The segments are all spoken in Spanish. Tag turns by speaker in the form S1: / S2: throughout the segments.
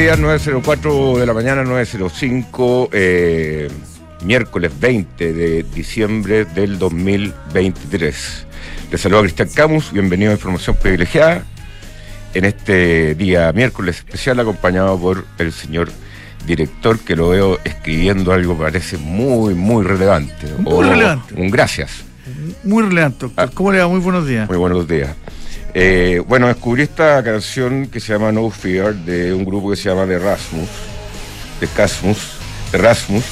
S1: Días, 9.04 de la mañana, 9.05, eh, miércoles 20 de diciembre del 2023. Les saludo a Cristian Camus, bienvenido a Información Privilegiada en este día miércoles especial acompañado por el señor director que lo veo escribiendo algo que parece muy, muy relevante.
S2: Muy relevante.
S1: Un gracias.
S2: Muy relevante, doctor. Ah. ¿Cómo le va? Muy buenos días.
S1: Muy buenos días. Eh, bueno, descubrí esta canción que se llama No Fear de un grupo que se llama The Rasmus, de Casmus, The Rasmus,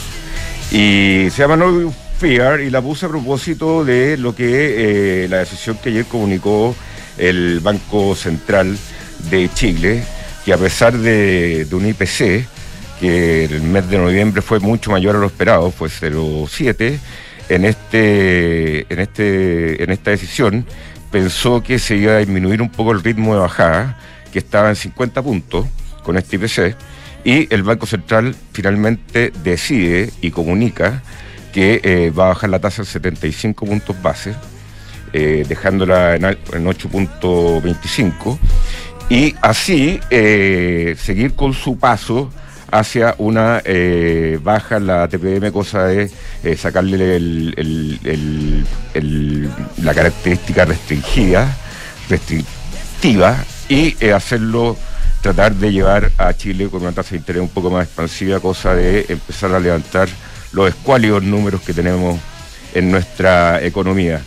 S1: y se llama No Fear y la puse a propósito de lo que eh, la decisión que ayer comunicó el Banco Central de Chile, que a pesar de, de un IPC, que el mes de noviembre fue mucho mayor a lo esperado, fue 0,7, en, este, en, este, en esta decisión pensó que se iba a disminuir un poco el ritmo de bajada, que estaba en 50 puntos con este IPC, y el Banco Central finalmente decide y comunica que eh, va a bajar la tasa en 75 puntos base, eh, dejándola en, 8.25, y así eh, seguir con su paso hacia una eh, baja en la TPM, cosa de eh, sacarle la característica restringida, restrictiva, y eh, hacerlo, tratar de llevar a Chile con una tasa de interés un poco más expansiva, cosa de empezar a levantar los escuálidos números que tenemos en nuestra economía.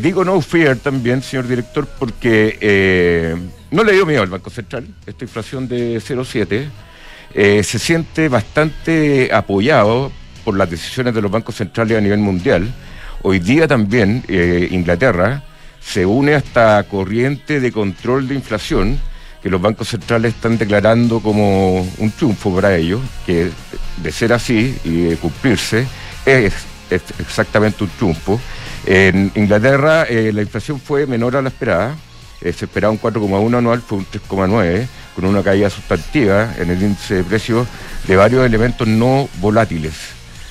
S1: digo no fear también, señor director, porque no le dio miedo al Banco Central, esta inflación de 0,7 eh, se siente bastante apoyado por las decisiones de los bancos centrales a nivel mundial. Hoy día también eh, Inglaterra se une a esta corriente de control de inflación que los bancos centrales están declarando como un triunfo para ellos, que de ser así y de cumplirse es, exactamente un triunfo. En Inglaterra eh, la inflación fue menor a la esperada, se esperaba un 4,1 anual, fue un 3,9 con una caída sustantiva en el índice de precios de varios elementos no volátiles,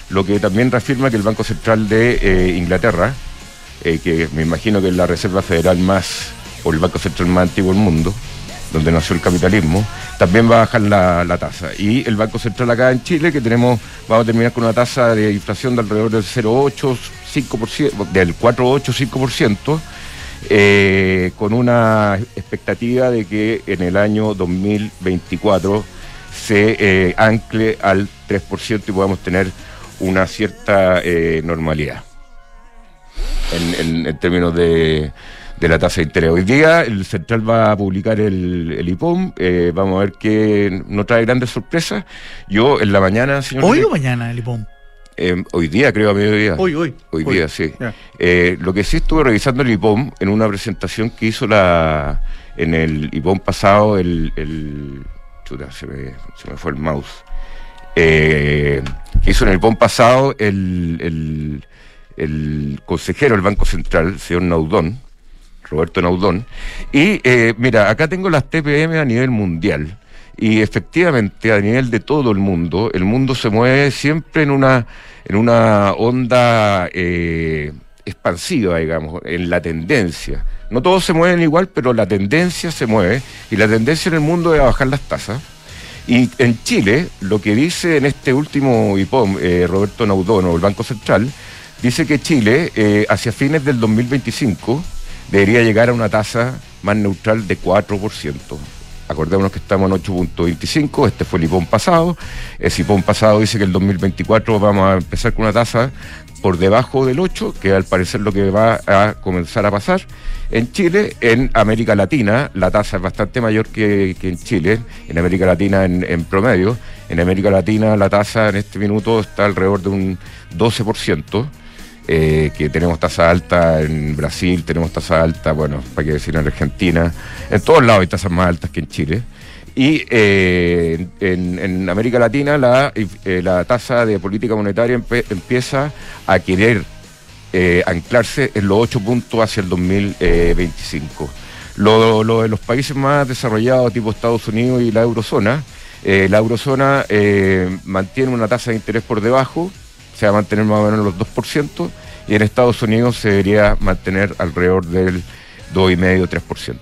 S1: lo que también reafirma que el Banco Central de eh, Inglaterra, eh, que me imagino que es la Reserva Federal más, o el Banco Central más antiguo del mundo, donde nació el capitalismo, también va a bajar la, tasa. Y el Banco Central acá en Chile, que tenemos, vamos a terminar con una tasa de inflación de alrededor del 0,8, 5%, del 4,8, 5%, eh, con una expectativa de que en el año 2024 se eh, ancle al 3% y podamos tener una cierta eh, normalidad en, términos de, la tasa de interés. Hoy día el Central va a publicar el, el IPOM, vamos a ver que no trae grandes sorpresas. Yo en la mañana, señor...
S2: ¿Hoy o mañana el IPOM?
S1: Em, hoy día, creo, a mediodía.
S2: Hoy, hoy.
S1: Hoy, día, sí. Eh, lo que sí estuve revisando el IPOM en una presentación que hizo la en el IPOM pasado, el. el chuta, se me, se me fue el mouse. Eh, que hizo en el IPOM pasado el, el, el consejero del Banco Central, señor Naudón, Roberto Naudón. Y eh, mira, acá tengo las TPM a nivel mundial. Y efectivamente, a nivel de todo el mundo, el mundo se mueve siempre en una, en una onda eh, expansiva, digamos, en la tendencia. No todos se mueven igual, pero la tendencia se mueve y la tendencia en el mundo es a bajar las tasas. Y en Chile, lo que dice en este último IPOM, eh, Roberto Naudono, el Banco Central, dice que Chile, eh, hacia fines del 2025, debería llegar a una tasa más neutral de 4%. Acordémonos que estamos en 8.25, este fue el IPON pasado. El IPON pasado dice que el 2024 vamos a empezar con una tasa por debajo del 8, que al parecer lo que va a comenzar a pasar. En Chile, en América Latina, la tasa es bastante mayor que, en Chile, en América Latina en, promedio. En América Latina la tasa en este minuto está alrededor de un 12%. Eh, que tenemos tasa alta en Brasil, tenemos tasa alta, bueno, para qué decir en Argentina, en todos lados hay tasas más altas que en Chile. Y eh, en, América Latina la, eh, la, tasa de política monetaria empieza a querer anclarse en los 8 puntos hacia el 2025. Lo, lo, de los países más desarrollados, tipo Estados Unidos y la eurozona, la eurozona mantiene una tasa de interés por debajo, se va a mantener más o menos los 2%, y en Estados Unidos se debería mantener alrededor del 2,5-3%.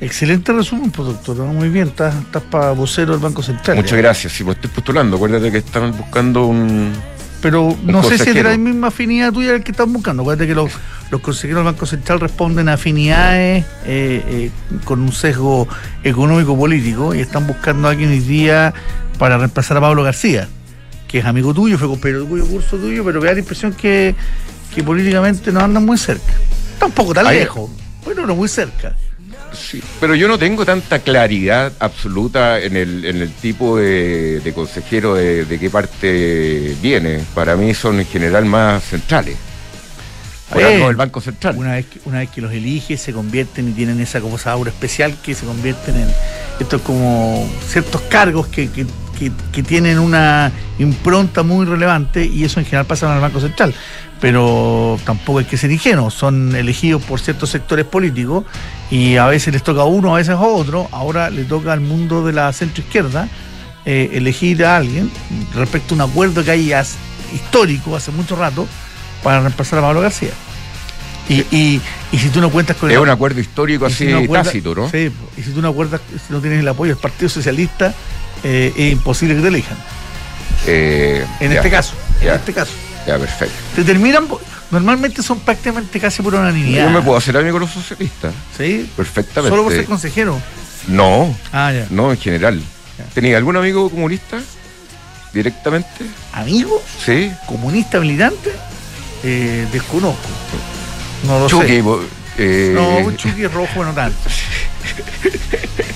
S2: Excelente resumen, pues. Muy bien, estás, estás para vocero del Banco Central.
S1: Muchas gracias. Sí, pues estoy postulando. Acuérdate que están buscando un.
S2: Pero no sé si es de
S1: consejero.
S2: la misma afinidad tuya el que están buscando. Acuérdate que los, los consejeros del Banco Central responden a afinidades eh, eh, con un sesgo económico-político y están buscando a alguien hoy día para reemplazar a Pablo García, que es amigo tuyo, fue compañero de cuyo curso tuyo, pero me da la impresión que, que políticamente no andan muy cerca. Tampoco tan
S1: Ahí-
S2: lejos, pero no muy cerca.
S1: Sí, pero yo no tengo tanta claridad absoluta en el, en el tipo de, de consejero de, de qué parte viene. Para mí son en general más centrales. Por
S2: Bueno,
S1: algo del Banco Central.
S2: Una vez, que, una vez que los eliges, se convierten y tienen esa como esa aura especial que se convierten en estos como ciertos cargos que, que- que- que tienen una impronta muy relevante y eso en general pasa en el Banco Central. Pero tampoco hay que ser ingenuos, son elegidos por ciertos sectores políticos y a veces les toca a uno, a veces a otro. Ahora le toca al mundo de la centroizquierda eh, elegir a alguien respecto a un acuerdo que hay as- histórico hace mucho rato para reemplazar a Pablo García. Y, y, y si tú no cuentas con
S1: es
S2: el
S1: un acuerdo histórico así
S2: si no acuerdas-
S1: tácito, ¿no?
S2: Sí, y si tú no acuerdas, si no tienes el apoyo del Partido Socialista, eh, es imposible que te elijan.
S1: Eh,
S2: En
S1: ya,
S2: este caso, en este caso.
S1: Ya, perfecto.
S2: Te terminan, normalmente son prácticamente casi por unanimidad.
S1: Yo me puedo hacer amigo de los socialistas,
S2: ¿Sí?
S1: perfectamente.
S2: Solo por ser consejero.
S1: No,
S2: Ah, ya.
S1: no en general. ¿Tenía algún amigo comunista? ¿Directamente?
S2: ¿Amigo?
S1: Sí.
S2: ¿Comunista militante? Eh, desconozco. No lo
S1: Chucky,
S2: sé.
S1: eh,
S2: No, Chucky rojo, no tanto.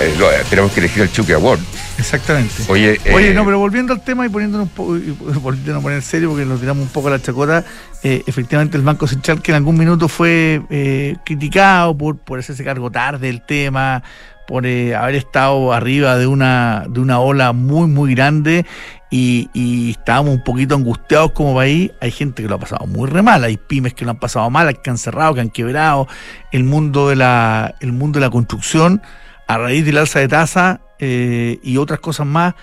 S1: eh, lo- tenemos que elegir el Chucky Award.
S2: Exactamente.
S1: Oye,
S2: Oye,
S1: eh,
S2: no, pero volviendo al tema y poniéndonos un poco, y volviéndonos a poner en serio porque nos tiramos un poco la chacota, eh, efectivamente el Banco Central que en algún minuto fue eh, criticado por, por hacerse cargo tarde del tema, por eh, haber estado arriba de una, de una ola muy, muy grande y, y estábamos un poquito angustiados como país. Hay gente que lo ha pasado muy re mal, hay pymes que lo han pasado mal, que han cerrado, que han quebrado, el mundo de la, el mundo de la construcción a raíz del alza de tasa eh, y otras cosas más,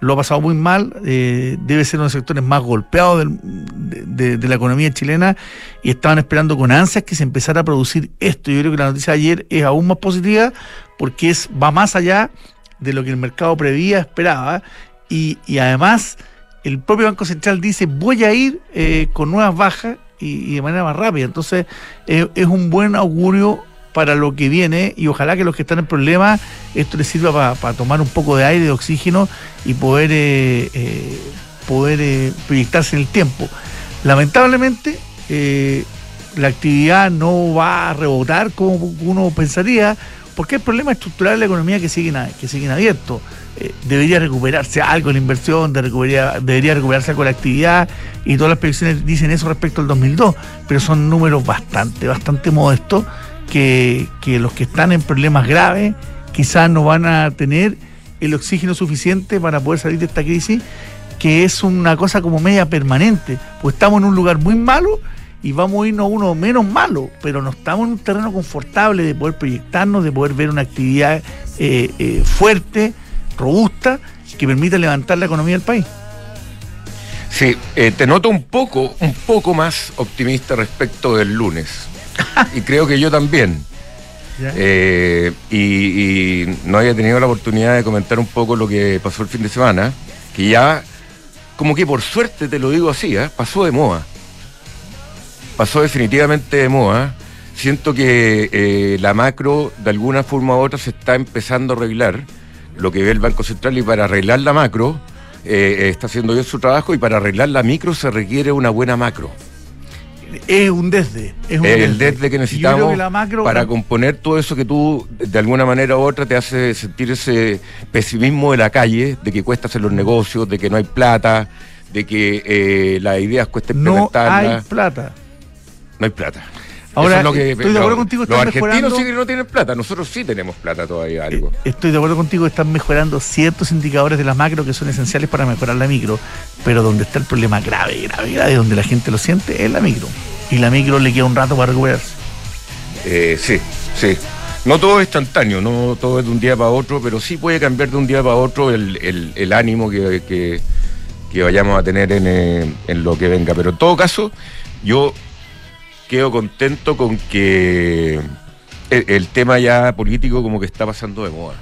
S2: lo ha pasado muy mal, eh, debe ser uno de los sectores más golpeados de, la economía chilena y estaban esperando con ansias que se empezara a producir esto. Yo creo que la noticia de ayer es aún más positiva porque es, va más allá de lo que el mercado prevía, esperaba y, y además el propio Banco Central dice voy a ir eh, con nuevas bajas y, y de manera más rápida. Entonces eh, es un buen augurio para lo que viene y ojalá que los que están en problemas esto les sirva para tomar un poco de aire, de oxígeno y poder, eh, eh, poder eh, proyectarse en el tiempo. Lamentablemente la actividad no va a rebotar como uno pensaría porque hay problemas estructurales de la economía que siguen, que siguen abiertos. Debería recuperarse algo la inversión, debería recuperarse algo la actividad y todas las predicciones dicen eso respecto al 2002, pero son números bastante, bastante modestos que, los que están en problemas graves quizás no van a tener el oxígeno suficiente para poder salir de esta crisis, que es una cosa como media permanente, pues estamos en un lugar muy malo y vamos a irnos a uno menos malo, pero no estamos en un terreno confortable de poder proyectarnos, de poder ver una actividad eh, eh, fuerte, robusta, que permita levantar la economía del país.
S1: Sí, eh, te noto un poco, un poco más optimista respecto del lunes. y creo que yo también. Eh, y, y no había tenido la oportunidad de comentar un poco lo que pasó el fin de semana, que ya, como que por suerte te lo digo así, ¿eh? pasó de moda. Pasó definitivamente de moda. Siento que eh, la macro, de alguna forma u otra, se está empezando a arreglar, lo que ve el Banco Central, y para arreglar la macro, eh, está haciendo bien su trabajo, y para arreglar la micro se requiere una buena macro.
S2: Es un desde. Es un
S1: el desde que necesitamos
S2: que la macro-
S1: para componer todo eso que tú de alguna manera u otra te hace sentir ese pesimismo de la calle, de que cuesta hacer los negocios, de que no hay plata, de que eh, las ideas cuesta
S2: no hay plata.
S1: No hay plata.
S2: Ahora,
S1: Eso es lo que-
S2: estoy de acuerdo contigo,
S1: Los
S2: están
S1: argentinos
S2: mejorando-
S1: sí que no tienen plata, nosotros sí tenemos plata todavía algo.
S2: Eh, Estoy de acuerdo contigo, están mejorando ciertos indicadores de la macro que son esenciales para mejorar la micro, pero donde está el problema grave, grave, grave, donde la gente lo siente, es la micro. Y la micro le queda un rato para recuperarse.
S1: Eh, sí, sí. No todo es instantáneo, no todo es de un día para otro, pero sí puede cambiar de un día para otro el, el- el ánimo que, que- que vayamos a tener en, eh, en lo que venga. Pero en todo caso, yo quedo contento con que el, tema ya político como que está pasando de moda.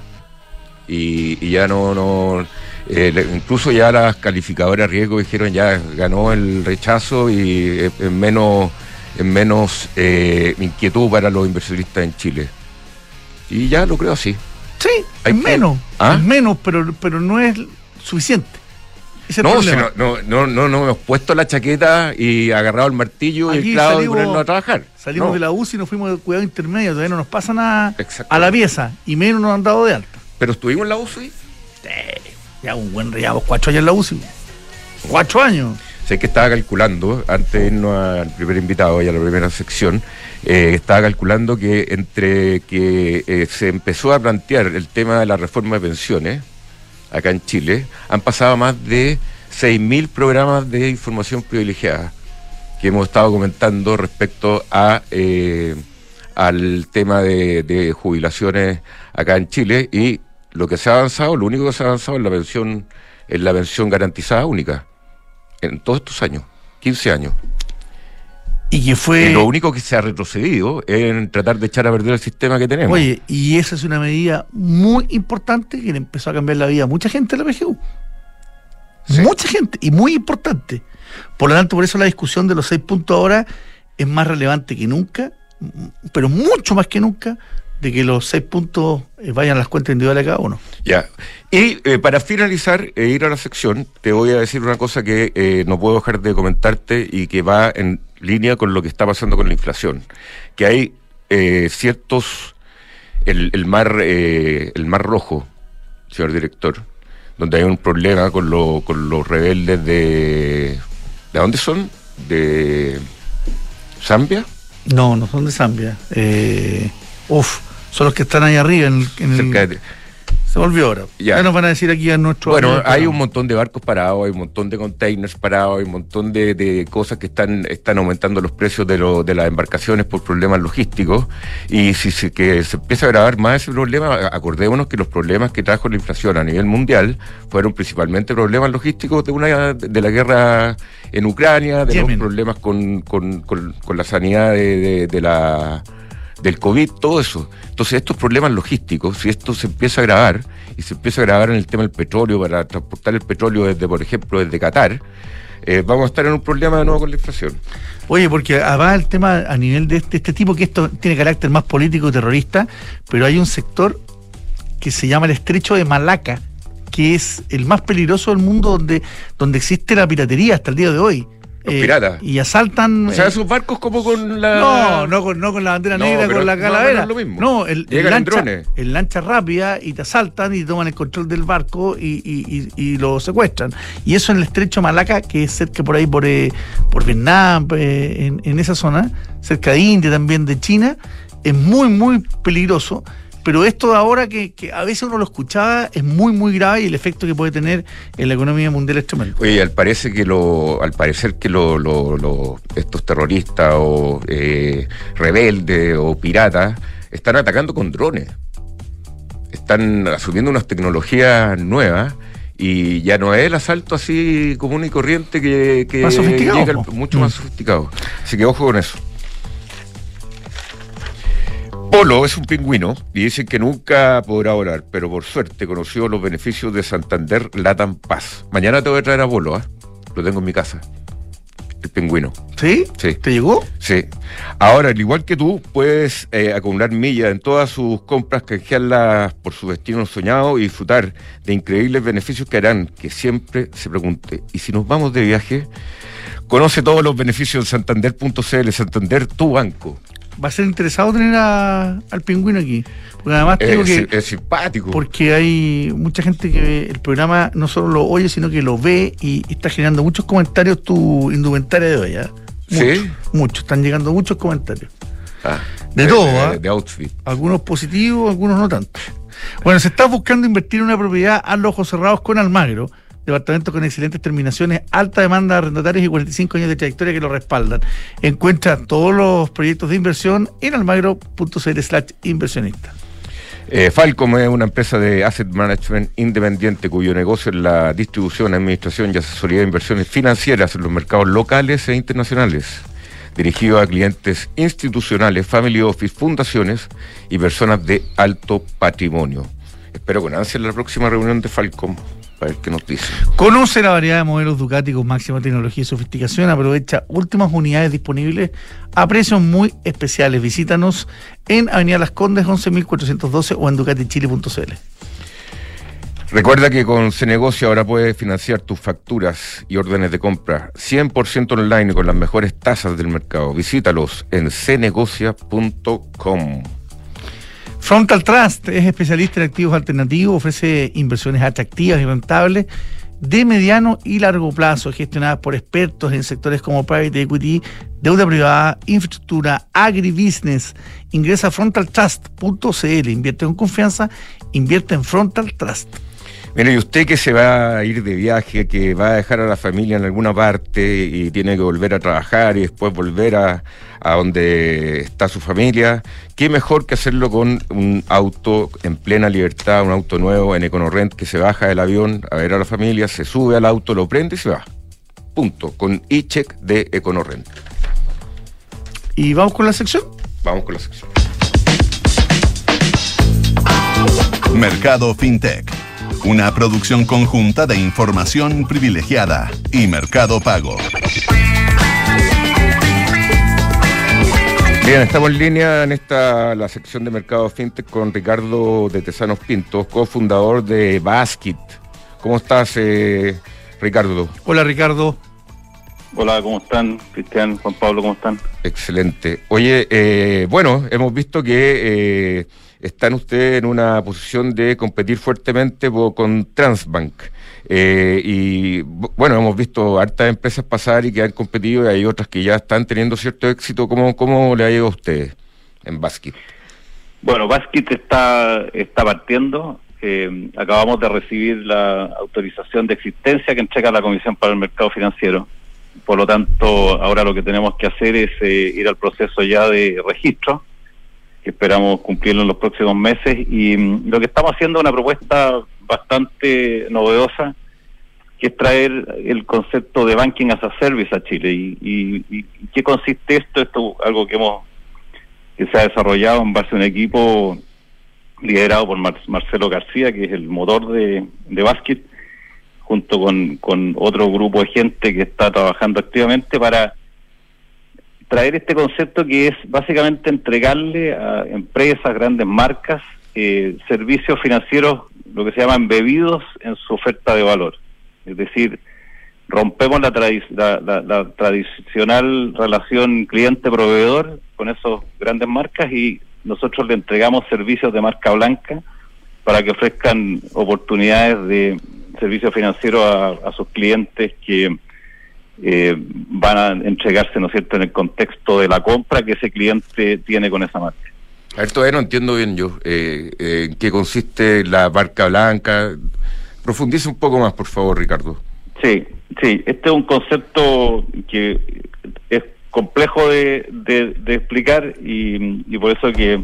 S1: Y, ya no, no eh, incluso ya las calificadoras riesgo dijeron ya ganó el rechazo y en menos, en menos eh, inquietud para los inversionistas en Chile. Y ya lo creo así.
S2: Sí, es menos, ¿Ah? menos, pero, pero no es suficiente.
S1: No, no, no, no, no, hemos puesto la chaqueta y agarrado el martillo y el clavo y ponernos a trabajar.
S2: Salimos de la UCI y nos fuimos de cuidado intermedio, todavía no nos pasa nada a la pieza y menos nos han dado de alta.
S1: ¿Pero estuvimos en la UCI?
S2: Sí, ya un buen llevamos cuatro años en la UCI. Cuatro años.
S1: Sé que estaba calculando, antes de irnos al primer invitado y a la primera sección, eh, estaba calculando que entre que eh, se empezó a plantear el tema de la reforma de pensiones, acá en Chile, han pasado más de 6.000 programas de información privilegiada que hemos estado comentando respecto a eh, al tema de, jubilaciones acá en Chile y lo que se ha avanzado, lo único que se ha avanzado es la pensión, es la pensión garantizada única en todos estos años, 15 años.
S2: Y que fue.
S1: lo único que se ha retrocedido es en tratar de echar a perder el sistema que tenemos.
S2: Oye, y esa es una medida muy importante que le empezó a cambiar la vida a mucha gente de la PGU. Mucha gente, y muy importante. Por lo tanto, por eso la discusión de los seis puntos ahora es más relevante que nunca, pero mucho más que nunca, de que los seis puntos eh, vayan a las cuentas individuales de cada uno.
S1: Ya. Y eh, para finalizar e ir a la sección, te voy a decir una cosa que eh, no puedo dejar de comentarte y que va en línea con lo que está pasando con la inflación. Que hay ciertos. El, el mar, el mar rojo, señor director, donde hay un problema con, lo, con los rebeldes de. ¿De dónde son? ¿De Zambia?
S2: No, no son de Zambia. Eh, uf, son los que están ahí arriba en, el, se volvió ahora. Ya. nos van a decir aquí a nuestro.
S1: Bueno, hay un montón de barcos parados, hay un montón de containers parados, hay un montón de, cosas que están, están aumentando los precios de, lo, de las embarcaciones por problemas logísticos. Y si se, que se empieza a agravar más ese problema, acordémonos que los problemas que trajo la inflación a nivel mundial fueron principalmente problemas logísticos de una de la guerra en Ucrania, de los problemas con, con, con, la sanidad de, de la del COVID, todo eso. Entonces, estos problemas logísticos, si esto se empieza a grabar, y se empieza a grabar en el tema del petróleo, para transportar el petróleo desde, por ejemplo, desde Qatar, eh, vamos a estar en un problema de nuevo con la inflación.
S2: Oye, porque va el tema a nivel de este, este tipo, que esto tiene carácter más político y terrorista, pero hay un sector que se llama el estrecho de Malaca, que es el más peligroso del mundo donde, donde existe la piratería hasta el día de hoy.
S1: Eh, piratas.
S2: Y asaltan.
S1: O sea, esos barcos como con la.
S2: No, no con, no con la bandera negra, con la calavera. No, no el, el lancha, el lancha rápida y te asaltan y toman el control del barco y, y, y, lo secuestran. Y eso en el estrecho Malaca, que es cerca por ahí, por, eh, por Vietnam, eh, en, en esa zona, cerca de India también, de China, es muy, muy peligroso pero esto de ahora que, a veces uno lo escuchaba es muy muy grave y el efecto que puede tener en la economía mundial es tremendo.
S1: Oye, al parece que lo, al parecer que lo, estos terroristas o eh, rebeldes o piratas están atacando con drones. Están asumiendo unas tecnologías nuevas y ya no es el asalto así común y corriente que, que
S2: llega
S1: mucho más mm. sofisticado. Así que ojo con eso. Polo es un pingüino y dicen que nunca podrá volar, pero por suerte conoció los beneficios de Santander Latam Paz. Mañana te voy a traer a Polo, ¿ah? lo tengo en mi casa. El pingüino.
S2: ¿Sí? Sí. ¿Te llegó?
S1: Sí. Ahora, al igual que tú, puedes eh, acumular millas en todas sus compras, canjearlas por su destino soñado y disfrutar de increíbles beneficios que harán que siempre se pregunte, ¿y si nos vamos de viaje? Conoce todos los beneficios en santander.cl, Santander, tu banco
S2: va a ser interesado tener al pingüino aquí. Porque además tengo que.
S1: Es simpático.
S2: Porque hay mucha gente que el programa no solo lo oye, sino que lo ve y, está generando muchos comentarios tu indumentaria de hoy. ¿eh?
S1: sí.
S2: Muchos, están llegando muchos comentarios. Ah, de, todo,
S1: de, ¿ah? de, outfit.
S2: Algunos positivos, algunos no tanto. Bueno, se está buscando invertir en una propiedad a los ojos cerrados con Almagro departamento con excelentes terminaciones, alta demanda de arrendatarios y 45 años de trayectoria que lo respaldan. Encuentra todos los proyectos de inversión en almagro.cl slash inversionista.
S1: Eh, Falcom es una empresa de asset management independiente cuyo negocio es la distribución, administración y asesoría de inversiones financieras en los mercados locales e internacionales dirigido a clientes institucionales, family office, fundaciones y personas de alto patrimonio. Espero con ansia la próxima reunión de Falcom para ver qué nos dice.
S2: Conoce la variedad de modelos Ducati con máxima tecnología y sofisticación. Aprovecha últimas unidades disponibles a precios muy especiales. Visítanos en Avenida Las Condes 11.412 o en ducatichile.cl.
S1: Recuerda que con Cenegocio ahora puedes financiar tus facturas y órdenes de compra 100% online con las mejores tasas del mercado. Visítalos en cenegocia.com.
S2: Frontal Trust es especialista en activos alternativos, ofrece inversiones atractivas y rentables de mediano y largo plazo, gestionadas por expertos en sectores como private equity, deuda privada, infraestructura, agribusiness. Ingresa a frontaltrust.cl, invierte con confianza, invierte en Frontal Trust.
S1: Mire, y usted que se va a ir de viaje, que va a dejar a la familia en alguna parte y tiene que volver a trabajar y después volver a, donde está su familia, qué mejor que hacerlo con un auto en plena libertad, un auto nuevo en EconoRent que se baja del avión a ver a la familia, se sube al auto, lo prende y se va. Punto. Con e-check de EconoRent.
S2: ¿Y vamos con la sección?
S1: Vamos con la sección.
S3: Mercado FinTech una producción conjunta de información privilegiada y Mercado Pago.
S1: Bien, estamos en línea en esta la sección de Mercado FinTech con Ricardo de Tesanos Pintos, cofundador de Basket. ¿Cómo estás, eh, Ricardo?
S2: Hola, Ricardo.
S4: Hola, ¿cómo están? Cristian, Juan Pablo, ¿cómo están?
S1: Excelente. Oye, eh, bueno, hemos visto que eh, están ustedes en una posición de competir fuertemente con Transbank. Eh, y bueno, hemos visto hartas empresas pasar y que han competido y hay otras que ya están teniendo cierto éxito. ¿Cómo, cómo le ha ido a ustedes en Basket?
S4: Bueno, Basket está, está partiendo. Eh, acabamos de recibir la autorización de existencia que entrega la Comisión para el Mercado Financiero. Por lo tanto, ahora lo que tenemos que hacer es eh, ir al proceso ya de registro esperamos cumplirlo en los próximos meses. Y mm, lo que estamos haciendo es una propuesta bastante novedosa, que es traer el concepto de banking as a service a Chile. ¿Y, y, qué consiste esto? Esto es algo que hemos que se ha desarrollado en base a un equipo liderado por Marcelo García, que es el motor de, de Basket, junto con, con otro grupo de gente que está trabajando activamente para traer este concepto que es básicamente entregarle a empresas, grandes marcas, eh, servicios financieros, lo que se llaman bebidos en su oferta de valor. Es decir, rompemos la, la, tradicional relación cliente-proveedor con esas grandes marcas y nosotros le entregamos servicios de marca blanca para que ofrezcan oportunidades de servicios financieros a sus clientes que eh, van a entregarse, ¿no es cierto?, en el contexto de la compra que ese cliente tiene con esa marca.
S1: A ver, todavía no entiendo bien yo eh, eh, en qué consiste la marca blanca. Profundice un poco más, por favor, Ricardo.
S4: Sí, sí, este es un concepto que es complejo de, explicar y, y, por eso que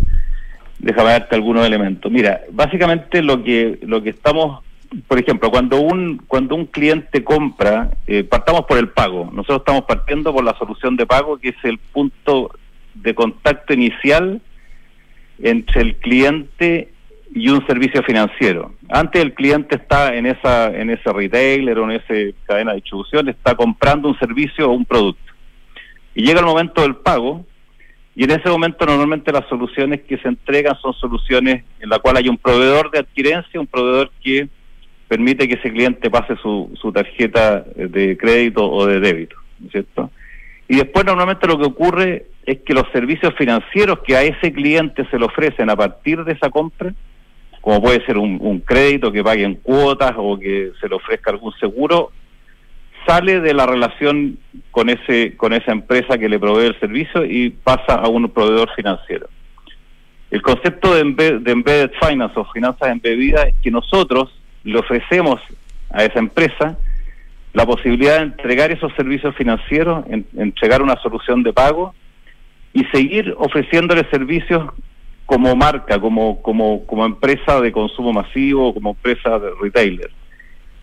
S4: déjame darte algunos elementos. Mira, básicamente lo que lo que estamos por ejemplo, cuando un cuando un cliente compra, eh, partamos por el pago. Nosotros estamos partiendo por la solución de pago, que es el punto de contacto inicial entre el cliente y un servicio financiero. Antes el cliente está en esa en ese retailer o en esa cadena de distribución, está comprando un servicio o un producto. Y llega el momento del pago, y en ese momento normalmente las soluciones que se entregan son soluciones en la cual hay un proveedor de adquirencia, un proveedor que permite que ese cliente pase su, su tarjeta de crédito o de débito, ¿cierto? Y después normalmente lo que ocurre es que los servicios financieros que a ese cliente se le ofrecen a partir de esa compra, como puede ser un, crédito que pague en cuotas o que se le ofrezca algún seguro, sale de la relación con ese con esa empresa que le provee el servicio y pasa a un proveedor financiero. El concepto de, de embedded finance o finanzas embebidas es que nosotros le ofrecemos a esa empresa la posibilidad de entregar esos servicios financieros, entregar una solución de pago y seguir ofreciéndole servicios como marca, como, como, empresa de consumo masivo, como empresa de retailer.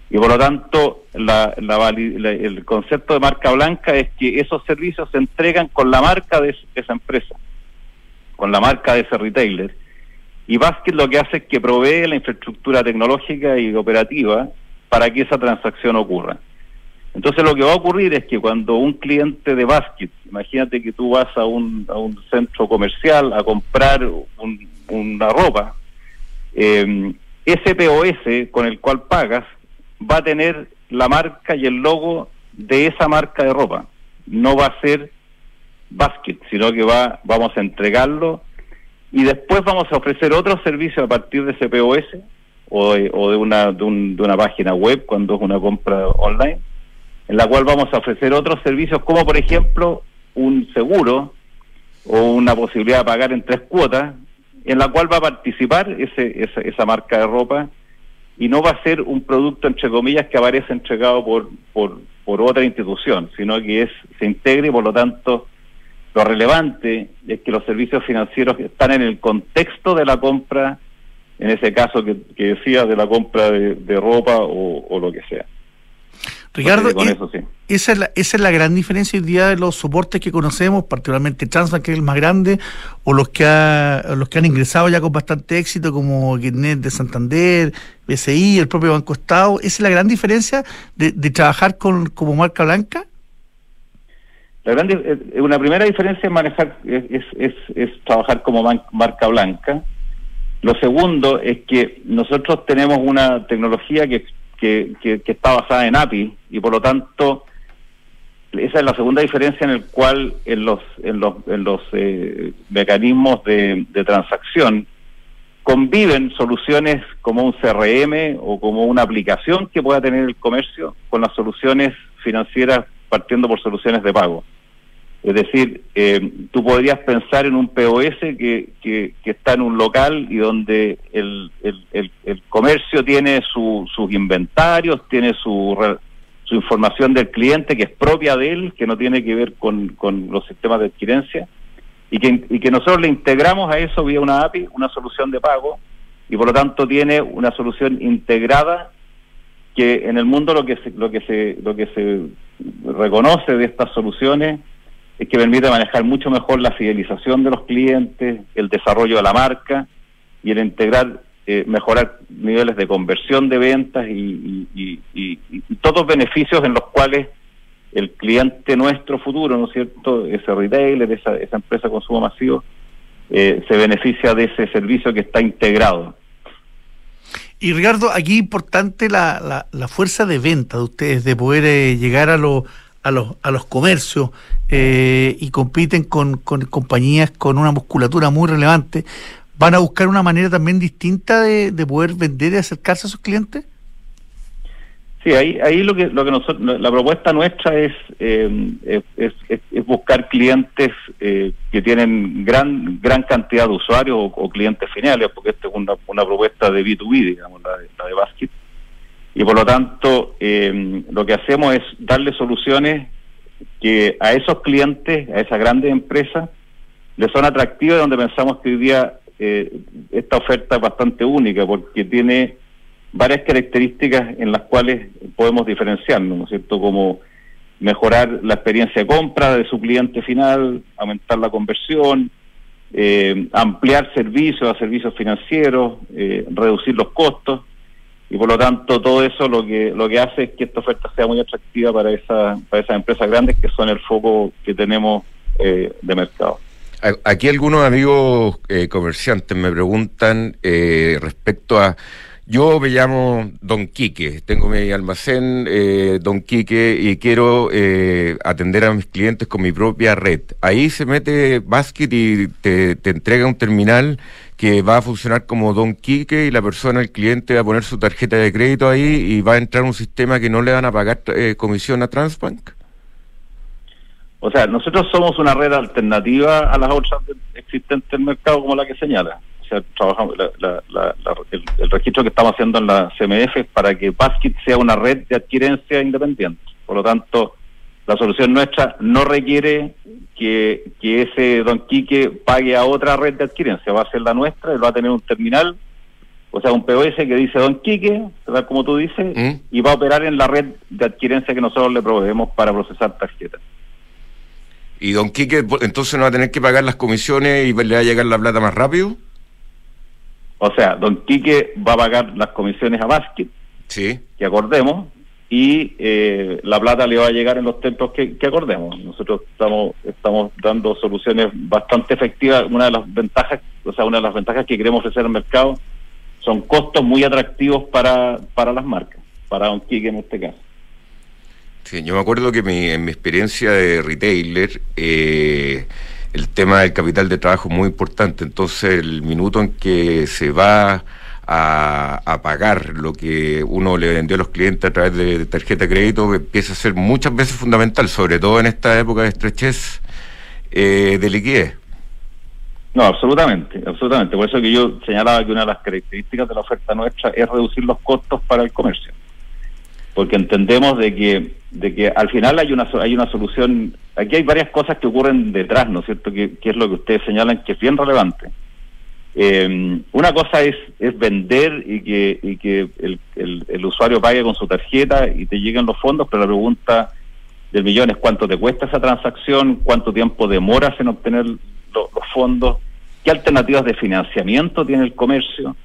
S4: Y por lo tanto, el concepto de marca blanca es que esos servicios se entregan con la marca de esa empresa, con la marca de ese retailer. Y Basket lo que hace es que provee la infraestructura tecnológica y operativa para que esa transacción ocurra. Entonces lo que va a ocurrir es que cuando un cliente de Basket, imagínate que tú vas a un, a un centro comercial a comprar una ropa, eh, ese POS con el cual pagas va a tener la marca y el logo de esa marca de ropa. No va a ser basket, sino que va, vamos a entregarlo y después vamos a ofrecer otro servicio a partir de ese POS o de, o de una, de, una página web cuando es una compra online, en la cual vamos a ofrecer otros servicios como por ejemplo un seguro o una posibilidad de pagar en tres cuotas, en la cual va a participar ese, esa, esa marca de ropa y no va a ser un producto, entre comillas, que aparece entregado por, por, por otra institución, sino que es se integre y por lo tanto lo relevante es que los servicios financieros están en el contexto de la compra, en ese caso que, decía, de la compra de, ropa o lo que sea.
S2: Ricardo, eh, esa, es la, esa es la gran diferencia hoy día de los soportes que conocemos, particularmente Transbank, que es el más grande, o los que, los que han ingresado ya con bastante éxito, como Guinet de Santander, BCI, el propio Banco Estado. ¿Esa es la gran diferencia de, trabajar con, como marca blanca?
S4: Eh, una primera diferencia es manejar, es, es, trabajar como marca blanca. Lo segundo es que nosotros tenemos una tecnología que que, está basada en API y por lo tanto esa es la segunda diferencia en el cual en los en los en los eh, mecanismos de, transacción conviven soluciones como un CRM o como una aplicación que pueda tener el comercio con las soluciones financieras partiendo por soluciones de pago. Es decir, eh, tú podrías pensar en un POS que, que, está en un local y donde el, el, comercio tiene sus inventarios, tiene su, su información del cliente que es propia de él, que no tiene que ver con, con los sistemas de adquirencia, y que, y que nosotros le integramos a eso vía una API, una solución de pago, y por lo tanto tiene una solución integrada que en el mundo lo que se, lo que se, lo que se reconoce de estas soluciones es que permite manejar mucho mejor la fidelización de los clientes, el desarrollo de la marca y el integrar, eh, mejorar niveles de conversión de ventas y, todos los beneficios en los cuales el cliente nuestro futuro, ¿no es cierto?, ese retailer, esa, esa empresa de consumo masivo, eh, se beneficia de ese servicio que está integrado.
S2: Y Ricardo, aquí importante la, la, fuerza de venta de ustedes, de poder eh, llegar a, lo, a los, a los comercios eh, y compiten con, con, compañías con una musculatura muy relevante, ¿van a buscar una manera también distinta de, de poder vender y acercarse a sus clientes?
S4: Sí, ahí, ahí lo que lo que nosotros, la propuesta nuestra es, eh, es, buscar clientes eh, que tienen gran gran cantidad de usuarios o, clientes finales, porque esta es una, una propuesta de B2B, digamos, la la de Basket y por lo tanto eh, lo que hacemos es darle soluciones que a esos clientes, a esas grandes empresas, les son atractivas donde pensamos que hoy día eh, esta oferta es bastante única porque tiene varias características en las cuales podemos diferenciarnos, ¿no es cierto? Como mejorar la experiencia de compra de su cliente final, aumentar la conversión, eh, ampliar servicios a servicios financieros, reducir los costos y por lo tanto todo eso lo que lo que hace es que esta oferta sea muy atractiva para esa para esas empresas grandes que son el foco que tenemos eh, de mercado.
S1: Aquí algunos amigos eh, comerciantes me preguntan eh, respecto a yo me llamo Don Quique, tengo mi almacén Don Quique y quiero atender a mis clientes con mi propia red. Ahí se mete Basket y te, te entrega un terminal que va a funcionar como Don Quique y la persona, el cliente, va a poner su tarjeta de crédito ahí y va a entrar un sistema que no le van a pagar eh, comisión a Transbank?
S4: O sea, nosotros somos una red alternativa a las otras existentes en el mercado como la que señala. O sea, trabajamos el, registro que estamos haciendo en la CMF es para que Basket sea una red de adquirencia independiente. Por lo tanto, la solución nuestra no requiere que, ese Don Quique pague a otra red de adquirencia, va a ser la nuestra, él va a tener un terminal o sea, un POS que dice Don Quique, ¿verdad? como tú dices,
S1: ¿Mm?
S4: y va a operar en la red de adquirencia que nosotros le proveemos para procesar tarjetas.
S1: ¿Y don Quique entonces no va a tener que pagar las comisiones y le va a llegar la plata más rápido?
S4: O sea, Don Quique va a pagar las comisiones a Basket,
S1: Sí.
S4: que acordemos, y eh, la plata le va a llegar en los tiempos que, que acordemos. Nosotros estamos estamos dando soluciones bastante efectivas. Una de las ventajas, o sea, una de las ventajas que queremos ofrecer al mercado son costos muy atractivos para, para las marcas, para Don Quique en este caso.
S1: Sí, yo me acuerdo que mi- en mi experiencia de retailer, eh, el tema del capital de trabajo es muy importante. Entonces, el minuto en que se va a, pagar lo que uno le vendió a los clientes a través de tarjeta de crédito empieza a ser muchas veces fundamental, sobre todo en esta época de estrechez eh, de liquidez.
S4: No, absolutamente, absolutamente. Por eso que yo señalaba que una de las características de la oferta nuestra es reducir los costos para el comercio. Porque entendemos de que de que al final hay una hay una solución, aquí hay varias cosas que ocurren detrás, ¿no es cierto? Que, que es lo que ustedes señalan que es bien relevante. Eh, una cosa es, es vender y que, y que el, el- usuario pague con su tarjeta y te lleguen los fondos, pero la pregunta del millón es cuánto te cuesta esa transacción, cuánto tiempo demoras en obtener lo- los fondos, qué alternativas de financiamiento tiene el comercio.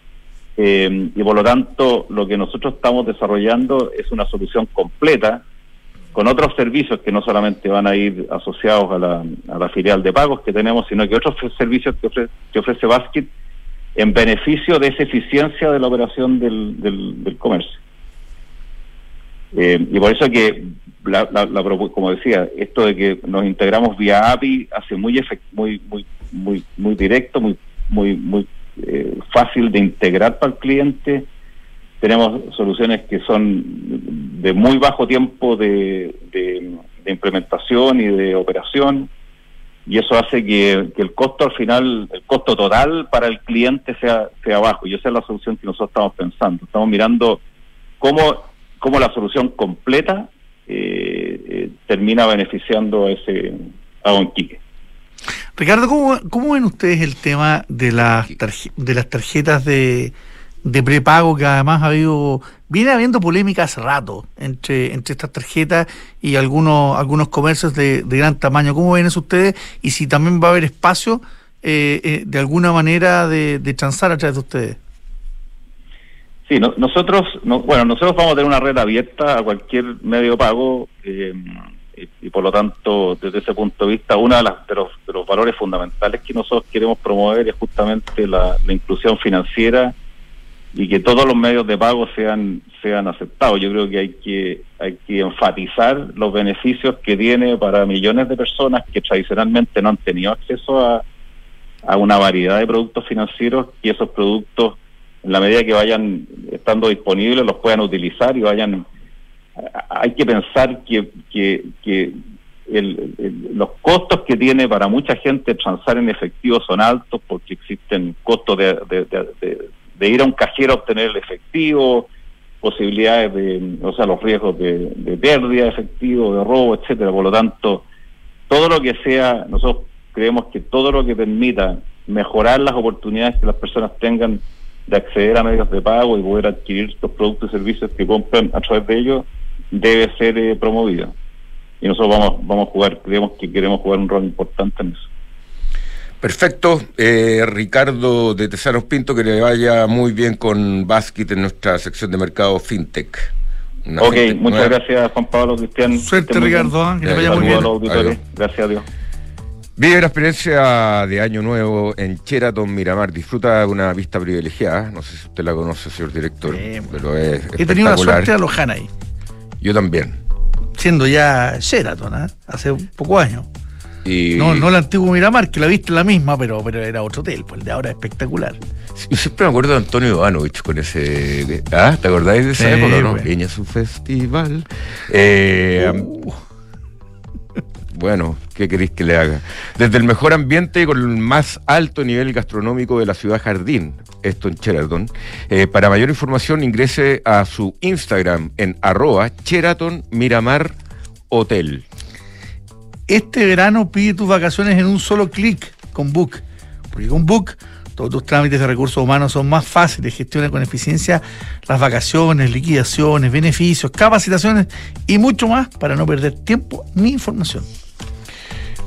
S4: Eh, y por lo tanto, lo que nosotros estamos desarrollando es una solución completa con otros servicios que no solamente van a ir asociados a la, a la filial de pagos que tenemos, sino que otros servicios que ofrece, que ofrece Basket en beneficio de esa eficiencia de la operación del, del, comercio. Eh, y por eso que, la, la- como decía, esto de que nos integramos vía API hace muy efect- muy muy muy muy directo, muy muy muy eh, fácil de integrar para el cliente. Tenemos soluciones que son de muy bajo tiempo de, de- de implementación y de operación y eso hace que, que el costo al final, el costo total para el cliente sea, sea bajo y esa es la solución que nosotros estamos pensando. Estamos mirando cómo, cómo la solución completa eh, eh, termina beneficiando a ese a Don Quique.
S2: Ricardo, ¿cómo, cómo ven ustedes el tema de las, tarje- de las tarjetas de, de prepago que además ha habido, viene habiendo polémica hace rato entre, entre estas tarjetas y algunos, algunos comercios de, de gran tamaño? ¿Cómo ven eso ustedes? Y si también va a haber espacio eh, eh, de alguna manera de, de transar a través de ustedes.
S4: Sí, no- nosotros, no- bueno, nosotros vamos a tener una red abierta a cualquier medio pago eh, y, por lo tanto, desde ese punto de vista, uno de, de los, de los valores fundamentales que nosotros queremos promover es justamente la inclusión financiera y que todos los medios de pago sean sean aceptados. Yo creo que hay que hay que enfatizar los beneficios que tiene para millones de personas que tradicionalmente no han tenido acceso a, a una variedad de productos financieros y esos productos en la medida que vayan estando disponibles los puedan utilizar y vayan hay que pensar que, que, que el- los costos que tiene para mucha gente transar en efectivo son altos porque existen costos de- de- de- de ir a un cajero a obtener el efectivo, posibilidades de, o sea, los riesgos de, de pérdida de efectivo, de robo, etcétera. Por lo tanto, todo lo que sea, nosotros creemos que todo lo que permita mejorar las oportunidades que las personas tengan de acceder a medios de pago y poder adquirir los productos y servicios que compran a través de ellos debe ser eh, promovido. Y nosotros vamos, vamos a jugar, creemos que queremos jugar un rol importante en eso.
S1: Perfecto. Eh, Ricardo de Tesanos Pinto, que le vaya muy bien con Basket en nuestra sección de mercado FinTech. Una
S4: ok,
S1: fintech
S4: muchas
S1: nueva.
S4: gracias Juan Pablo, Cristian.
S2: Suerte. Ricardo, ¿ah? que le
S1: Ya,
S2: vaya muy bien.
S1: Adiós.
S4: Gracias a Dios.
S1: Vive la experiencia de Año Nuevo en Sheraton Miramar. Disfruta de una vista privilegiada. No sé si usted la conoce, señor director,
S2: Sí,
S1: pero es
S2: He tenido la suerte a Lojana ahí,
S1: Yo también.
S2: siendo ya Sheraton, ¿ah? hace pocos años.
S1: Y
S2: No, no el antiguo Miramar, que la viste la misma, pero, pero era otro hotel, pues el de ahora es espectacular.
S1: Yo siempre me acuerdo de Antonio Ivanovich con ese. ¿Ah? ¿Te acordáis de esa
S2: Sí,
S1: época, no?
S2: bueno.
S1: Viña su festival. Eh,
S2: Uh.
S1: Bueno, ¿qué queréis que le haga? Desde el mejor ambiente y con el más alto nivel gastronómico de la ciudad Jardín, esto en Sheraton. Eh, para mayor información ingrese a su Instagram en arroba Sheraton Miramar Hotel.
S2: Este verano pide tus vacaciones en un solo clic con Book. Porque con Book todos tus trámites de recursos humanos son más fáciles, gestiona con eficiencia las vacaciones, liquidaciones, beneficios, capacitaciones y mucho más para no perder tiempo ni información.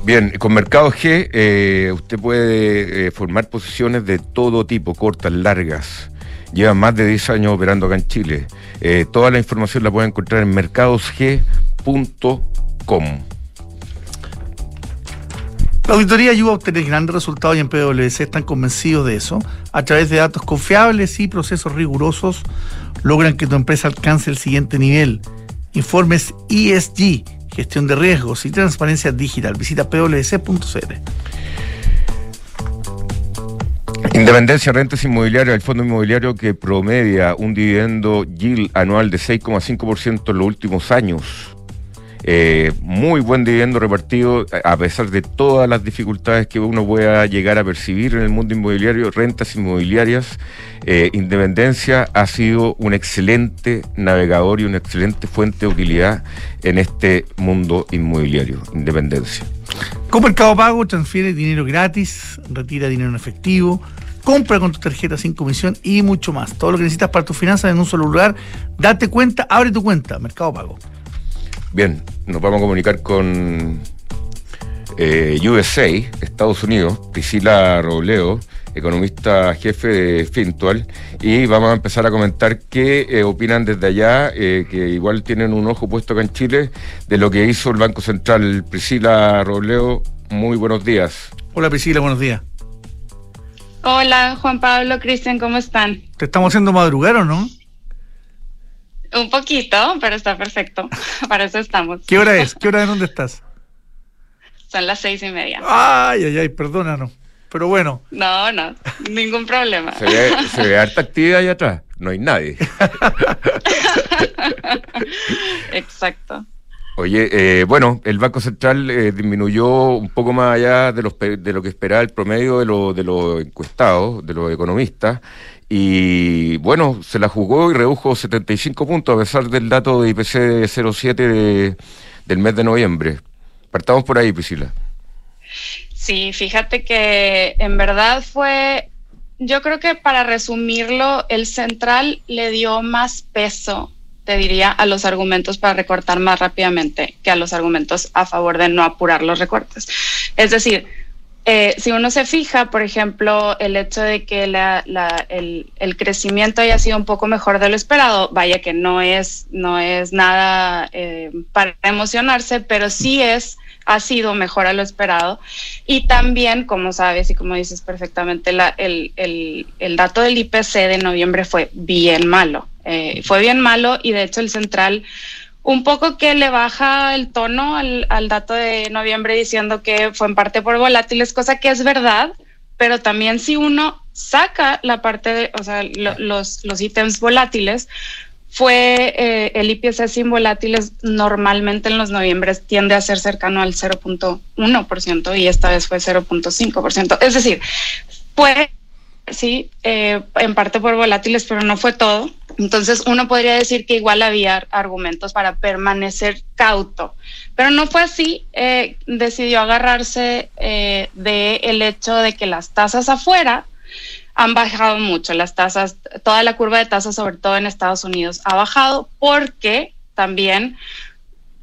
S1: Bien, con Mercado G eh, usted puede eh, formar posiciones de todo tipo, cortas, largas. Lleva más de 10 años operando acá en Chile. Eh, toda la información la puede encontrar en mercadosg.com.
S2: La auditoría ayuda a obtener grandes resultados y en PwC están convencidos de eso. A través de datos confiables y procesos rigurosos logran que tu empresa alcance el siguiente nivel. Informes ESG, gestión de riesgos y transparencia digital. Visita pwc.cl.
S1: Independencia Rentas Inmobiliarias, el fondo inmobiliario que promedia un dividendo yield anual de 6,5% en los últimos años. Eh, muy buen dividendo repartido, a pesar de todas las dificultades que uno pueda llegar a percibir en el mundo inmobiliario, rentas inmobiliarias. Eh, Independencia ha sido un excelente navegador y una excelente fuente de utilidad en este mundo inmobiliario. Independencia.
S2: Con Mercado Pago transfiere dinero gratis, retira dinero en efectivo, compra con tu tarjeta sin comisión y mucho más. Todo lo que necesitas para tus finanzas en un solo lugar. Date cuenta, abre tu cuenta, Mercado Pago.
S1: Bien, nos vamos a comunicar con eh, USA, Estados Unidos, Priscila Robleo, economista jefe de Fintual, y vamos a empezar a comentar qué eh, opinan desde allá, eh, que igual tienen un ojo puesto acá en Chile, de lo que hizo el Banco Central. Priscila Robleo, muy buenos días.
S2: Hola Priscila, buenos días.
S5: Hola Juan Pablo, Cristian, ¿cómo están?
S2: ¿Te estamos haciendo madrugar o no?
S5: Un poquito, pero está perfecto. Para eso estamos.
S2: ¿Qué hora es? ¿Qué hora es? ¿Dónde estás?
S5: Son las seis y media.
S2: Ay, ay, ay, perdónanos. Pero bueno.
S5: No, no, ningún problema.
S1: Se ve, se ve harta actividad allá atrás. No hay nadie.
S5: Exacto.
S1: Oye, eh, bueno, el Banco Central eh, disminuyó un poco más allá de, los, de lo que esperaba el promedio de, lo, de los encuestados, de los economistas, y bueno, se la jugó y redujo 75 puntos a pesar del dato de IPC 07 del mes de noviembre. Partamos por ahí, Priscila.
S5: Sí, fíjate que en verdad fue, yo creo que para resumirlo, el central le dio más peso te diría, a los argumentos para recortar más rápidamente que a los argumentos a favor de no apurar los recortes. Es decir, eh, si uno se fija, por ejemplo, el hecho de que la, la, el, el, crecimiento haya sido un poco mejor de lo esperado, vaya que no es, no es nada eh, para emocionarse, pero sí es ha sido mejor a lo esperado. Y también, como sabes y como dices perfectamente, la, el, el, el, dato del IPC de noviembre fue bien malo. Eh, fue bien malo y de hecho el central un poco que le baja el tono al, al, dato de noviembre diciendo que fue en parte por volátiles, cosa que es verdad, pero también si uno saca la parte de, o sea, lo, los, los ítems volátiles, fue eh, el IPC sin volátiles normalmente en los noviembres tiende a ser cercano al 0.1% y esta vez fue 0.5%. Es decir, fue, sí, eh, en parte por volátiles, pero no fue todo. Entonces uno podría decir que igual había argumentos para permanecer cauto, pero no fue así. Eh, decidió agarrarse del el hecho de que las tasas afuera han bajado mucho las tasas, toda la curva de tasas, sobre todo en Estados Unidos, ha bajado porque también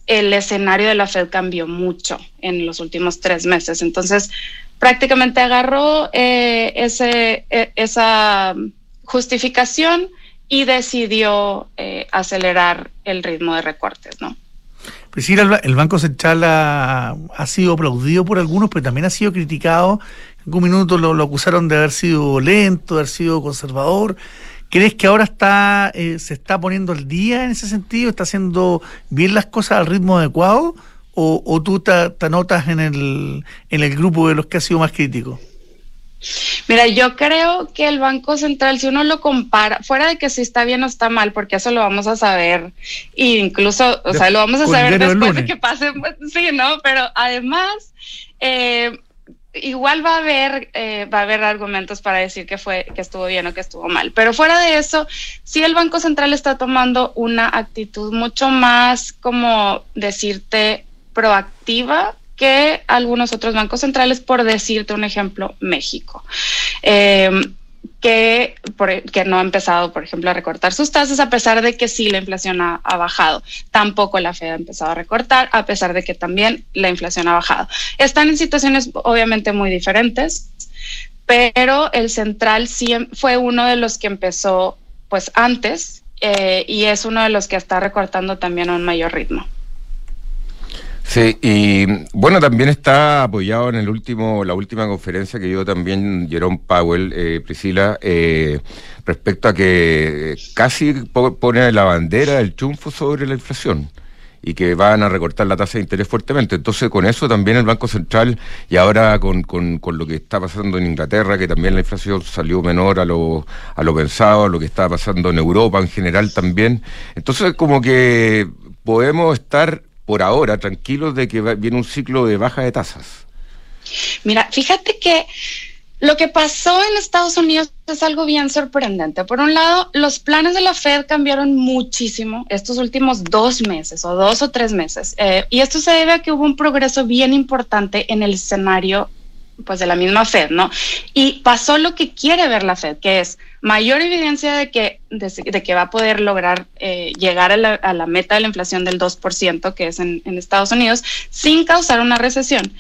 S5: el escenario de la Fed cambió mucho en los últimos tres meses. Entonces, prácticamente agarró eh, ese, eh, esa justificación y decidió eh, acelerar el ritmo de recortes, ¿no?
S2: Priscila, el Banco Central ha, ha, sido aplaudido por algunos, pero también ha sido criticado algún minuto lo, lo, acusaron de haber sido lento, de haber sido conservador. ¿Crees que ahora está eh, se está poniendo el día en ese sentido? ¿Está haciendo bien las cosas al ritmo adecuado? ¿O, o tú te, te anotas en el, en el grupo de los que ha sido más críticos?
S5: Mira, yo creo que el Banco Central, si uno lo compara, fuera de que si está bien o está mal, porque eso lo vamos a saber, e incluso, o sea, lo vamos a saber después de que pase, sí, ¿no? Pero además, eh, igual va a haber eh, va a haber argumentos para decir que fue que estuvo bien o que estuvo mal pero fuera de eso sí el banco central está tomando una actitud mucho más como decirte proactiva que algunos otros bancos centrales, por decirte un ejemplo, México. Eh, que, que, no ha empezado, por ejemplo, a recortar sus tasas, a pesar de que sí la inflación ha, bajado. Tampoco la Fed ha empezado a recortar, a pesar de que también la inflación ha bajado. Están en situaciones obviamente muy diferentes, pero el central sí fue uno de los que empezó pues antes eh, y es uno de los que está recortando también a un mayor ritmo.
S1: Sí, y bueno, también está apoyado en el último, la última conferencia que dio también Jerome Powell, eh, Priscila, eh, respecto a que casi pone la bandera del triunfo sobre la inflación y que van a recortar la tasa de interés fuertemente. Entonces, con eso también el Banco Central, y ahora con, con, con lo que está pasando en Inglaterra, que también la inflación salió menor a lo, a lo pensado, a lo que está pasando en Europa en general también. Entonces, como que podemos estar por ahora tranquilos de que viene un ciclo de baja de tasas?
S5: Mira, fíjate que lo que pasó en Estados Unidos es algo bien sorprendente. Por un lado, los planes de la Fed cambiaron muchísimo estos últimos dos meses o dos o tres meses. Eh, y esto se debe a que hubo un progreso bien importante en el escenario pues de la misma Fed, ¿no? Y pasó lo que quiere ver la Fed, que es mayor evidencia de que, de, que va a poder lograr eh, llegar a la, meta de la inflación del 2%, que es en, en, Estados Unidos, sin causar una recesión.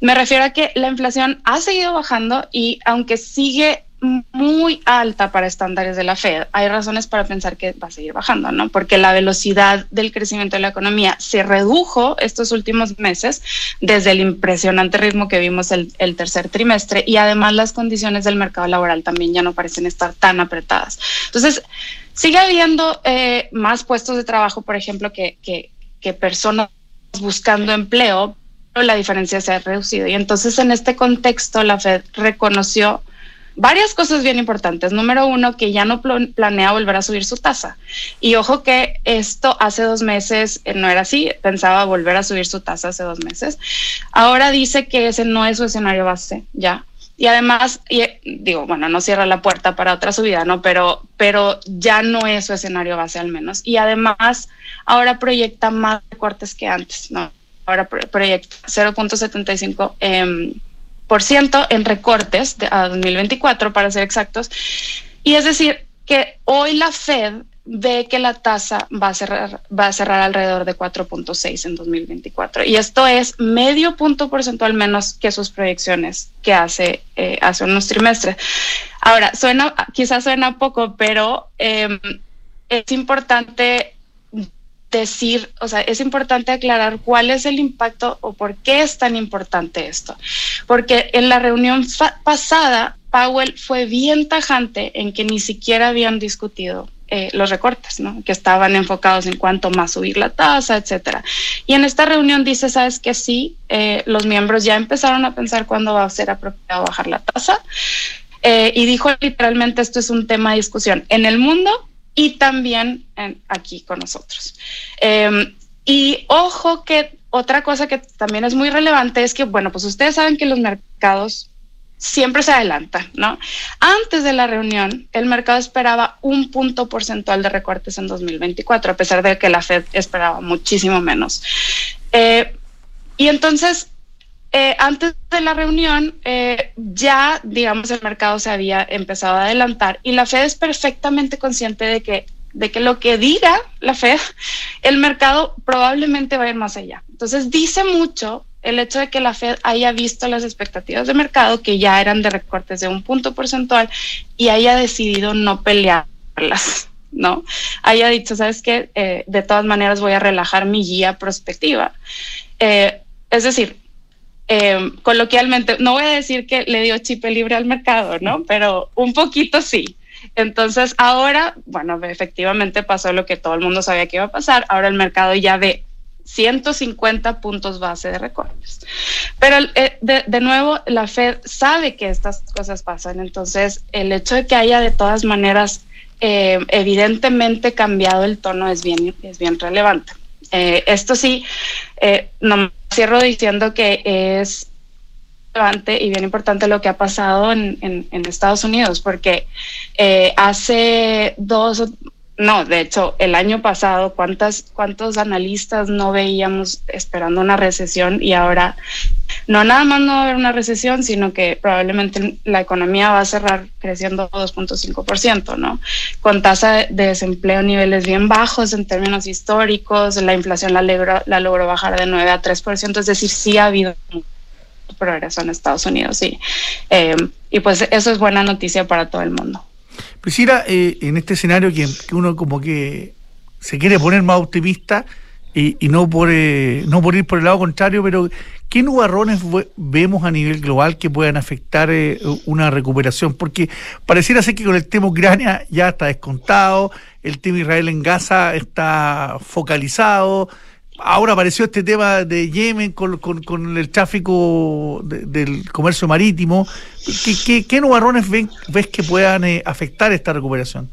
S5: Me refiero a que la inflación ha seguido bajando y aunque sigue muy alta para estándares de la Fed, hay razones para pensar que va a seguir bajando, ¿no? Porque la velocidad del crecimiento de la economía se redujo estos últimos meses desde el impresionante ritmo que vimos el, tercer trimestre y además las condiciones del mercado laboral también ya no parecen estar tan apretadas. Entonces, sigue habiendo eh, más puestos de trabajo, por ejemplo, que, que, que personas buscando empleo, pero la diferencia se ha reducido. Y entonces, en este contexto, la Fed reconoció varias cosas bien importantes. Número uno, que ya no planea volver a subir su tasa. Y ojo que esto hace dos meses eh, no era así, pensaba volver a subir su tasa hace dos meses. Ahora dice que ese no es su escenario base, ya. Y además, eh, digo, bueno, no cierra la puerta para otra subida, ¿no? Pero, pero ya no es su escenario base al menos. Y además, ahora proyecta más recortes que antes, ¿no? Ahora proyecta 0.75 eh, en recortes a 2024, para ser exactos. Y es decir, que hoy la Fed ve que la tasa va a cerrar, va a cerrar alrededor de 4.6 en 2024. Y esto es medio punto porcentual menos que sus proyecciones que hace, eh, hace unos trimestres. Ahora, suena, quizás suena poco, pero em, es importante decir, o sea, es importante aclarar cuál es el impacto o por qué es tan importante esto. Porque en la reunión pasada, Powell fue bien tajante en que ni siquiera habían discutido eh, los recortes, ¿no? que estaban enfocados en cuánto más subir la tasa, etcétera. Y en esta reunión dice, sabes que sí, eh, los miembros ya empezaron a pensar cuándo va a ser apropiado bajar la tasa. Eh, y dijo literalmente esto es un tema de discusión en el mundo y también aquí con nosotros. Em, y ojo que otra cosa que también es muy relevante es que, bueno, pues ustedes saben que los mercados siempre se adelantan, ¿no? Antes de la reunión, el mercado esperaba un punto porcentual de recortes en 2024, a pesar de que la Fed esperaba muchísimo menos. Eh, y entonces, eh, antes de la reunión, eh, ya, digamos, el mercado se había empezado a adelantar y la Fed es perfectamente consciente de que, de que lo que diga la Fed, el mercado probablemente va a ir más allá. Entonces, dice mucho el hecho de que la Fed haya visto las expectativas de mercado, que ya eran de recortes de un punto porcentual, y haya decidido no pelearlas. ¿no? Haya dicho, ¿sabes qué? Eh, de todas maneras voy a relajar mi guía prospectiva. es decir, eh, coloquialmente, no voy a decir que le dio chip libre al mercado, ¿no? Pero un poquito sí. Entonces ahora, bueno, efectivamente pasó lo que todo el mundo sabía que iba a pasar. Ahora el mercado ya ve 150 puntos base de recortes. Pero eh, de, nuevo, la Fed sabe que estas cosas pasan. Entonces, el hecho de que haya de todas maneras eh, evidentemente cambiado el tono es bien, es bien relevante. Esto sí, no cierro diciendo que es relevante y bien importante lo que ha pasado en, Estados Unidos, porque eh, hace dos, no, de hecho, el año pasado, ¿cuántas, ¿cuántos analistas no veíamos esperando una recesión y ahora no nada más no va a haber una recesión, sino que probablemente la economía va a cerrar creciendo 2.5%, ¿no? Con tasa de desempleo niveles bien bajos en términos históricos, la inflación la, logró, la logró bajar de 9 a 3%, es decir, sí ha habido progreso en Estados Unidos, sí. Eh, y pues eso es buena noticia para todo el mundo.
S2: Priscila, eh, en este escenario que, uno como que se quiere poner más optimista y, no, por, eh, no por ir por el lado contrario, pero ¿qué nubarrones vemos a nivel global que puedan afectar eh, una recuperación? Porque pareciera ser que con el tema Ucrania ya está descontado, el tema Israel en Gaza está focalizado, ahora apareció este tema de Yemen con, el tráfico del comercio marítimo. ¿Qué, qué, nubarrones ves que puedan eh, afectar esta recuperación?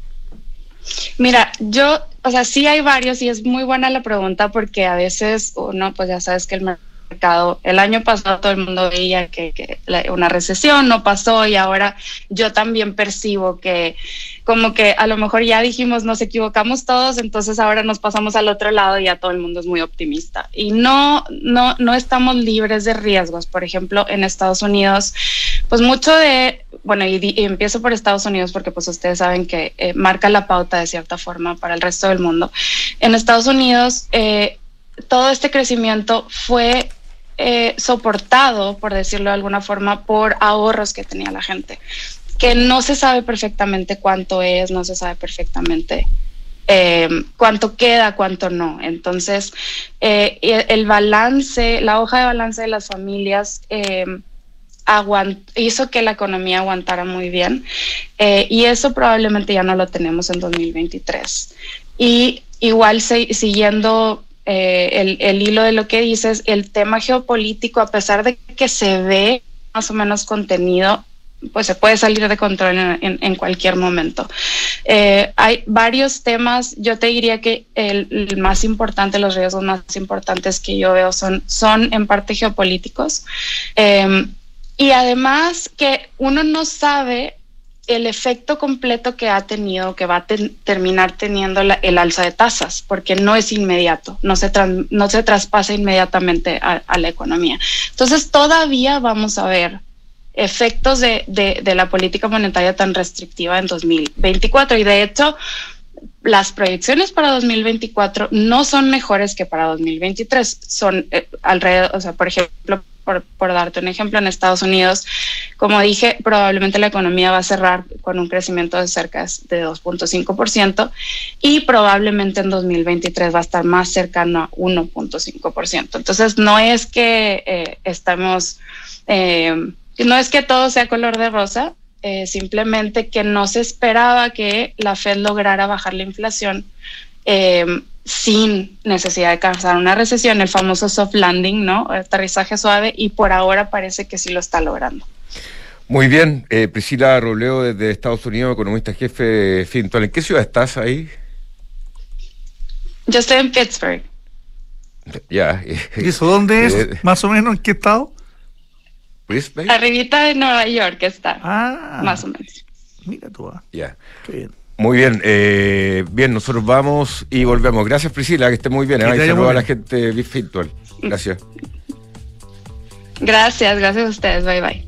S5: Mira, yo, o sea, sí hay varios y es muy buena la pregunta porque a veces uno, pues ya sabes que el mercado, el año pasado todo el mundo veía que una recesión no pasó y ahora yo también percibo que como que a lo mejor ya dijimos nos equivocamos todos, entonces ahora nos pasamos al otro lado y ya todo el mundo es muy optimista. Y no, no, no estamos libres de riesgos. Por ejemplo, en Estados Unidos, pues mucho de, bueno, y, empiezo por Estados Unidos porque pues ustedes saben que eh, marca la pauta de cierta forma para el resto del mundo. En Estados Unidos, eh, todo este crecimiento fue eh, soportado, por decirlo de alguna forma, por ahorros que tenía la gente que no se sabe perfectamente cuánto es, no se sabe perfectamente eh, cuánto queda, cuánto no. Entonces, eh, el balance, la hoja de balance de las familias eh, hizo que la economía aguantara muy bien y eso probablemente ya no lo tenemos en 2023. Y igual siguiendo el, el hilo de lo que dices, el tema geopolítico, a pesar de que se ve más o menos contenido, pues se puede salir de control en, cualquier momento. Eh, hay varios temas, yo te diría que el, más importante, los riesgos más importantes que yo veo son, son en parte geopolíticos. Em, y además que uno no sabe el efecto completo que ha tenido, que va a terminar teniendo el alza de tasas, porque no es inmediato, no se, no se traspasa inmediatamente a, a la economía. Entonces todavía vamos a ver efectos de, de, la política monetaria tan restrictiva en 2024. Y de hecho, las proyecciones para 2024 no son mejores que para 2023. Son eh, alrededor, o sea, por ejemplo, por, por, darte un ejemplo, en Estados Unidos, como dije, probablemente la economía va a cerrar con un crecimiento de cerca de 2.5% y probablemente en 2023 va a estar más cercano a 1.5%. Entonces, no es que eh, estamos... Eh, no es que todo sea color de rosa, eh, simplemente que no se esperaba que la Fed lograra bajar la inflación eh, sin necesidad de causar una recesión, el famoso soft landing, ¿no? Aterrizaje suave, y por ahora parece que sí lo está logrando.
S1: Muy bien, eh, Priscila Roleo desde Estados Unidos, economista jefe Fintual. ¿En qué ciudad estás ahí?
S5: Yo estoy en Pittsburgh.
S1: Ya.
S2: ¿Y eso dónde es? ¿Más o menos en qué estado?
S5: Arribita de Nueva York está. Ah. Más o menos.
S2: Mira tú. Ah.
S1: Ya. Muy bien, eh, bien, nosotros vamos y volvemos. Gracias Priscila, que esté muy bien. ¿eh? Y a la gente virtual. Gracias.
S5: Gracias, gracias a ustedes. Bye bye.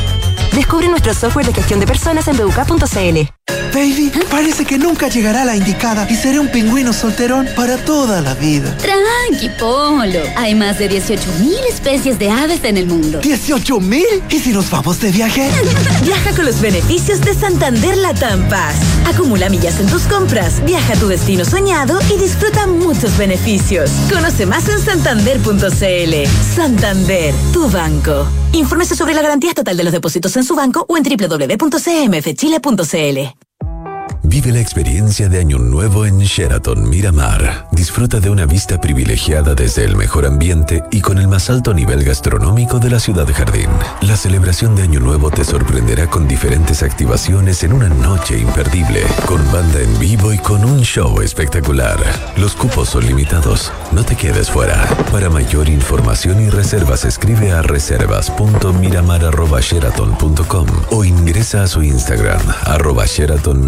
S6: Descubre nuestro software de gestión de personas en buk.cl.
S7: Baby, parece que nunca llegará la indicada y seré un pingüino solterón para toda la vida.
S8: Tranqui, Polo. Hay más de 18.000 especies de aves en el mundo.
S7: ¿18.000? ¿Y si nos vamos de viaje?
S9: Viaja con los beneficios de Santander Latam Paz. Acumula millas en tus compras, viaja a tu destino soñado y disfruta muchos beneficios. Conoce más en santander.cl. Santander, tu banco. Infórmese sobre la garantía total de los depósitos en su banco o en www.cmfchile.cl.
S10: Vive la experiencia de Año Nuevo en Sheraton Miramar. Disfruta de una vista privilegiada desde el mejor ambiente y con el más alto nivel gastronómico de la ciudad de Jardín. La celebración de Año Nuevo te sorprenderá con diferentes activaciones en una noche imperdible, con banda en vivo y con un show espectacular. Los cupos son limitados. No te quedes fuera. Para mayor información y reservas escribe a reservas.miramar.sheraton.com o ingresa a su Instagram arroba Sheraton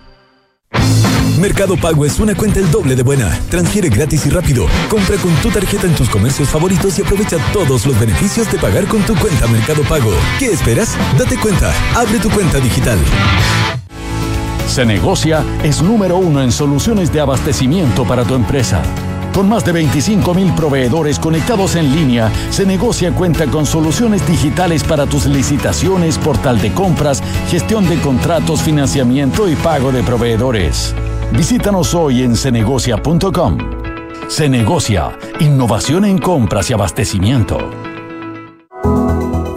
S10: Mercado Pago es una cuenta el doble de buena. Transfiere gratis y rápido. Compra con tu tarjeta en tus comercios favoritos y aprovecha todos los beneficios de pagar con tu cuenta Mercado Pago. ¿Qué esperas? Date cuenta. Abre tu cuenta digital.
S11: Se negocia es número uno en soluciones de abastecimiento para tu empresa. Con más de 25 mil proveedores conectados en línea, Se Negocia cuenta con soluciones digitales para tus licitaciones, portal de compras, gestión de contratos, financiamiento y pago de proveedores. Visítanos hoy en cenegocia.com. Se negocia, innovación en compras y abastecimiento.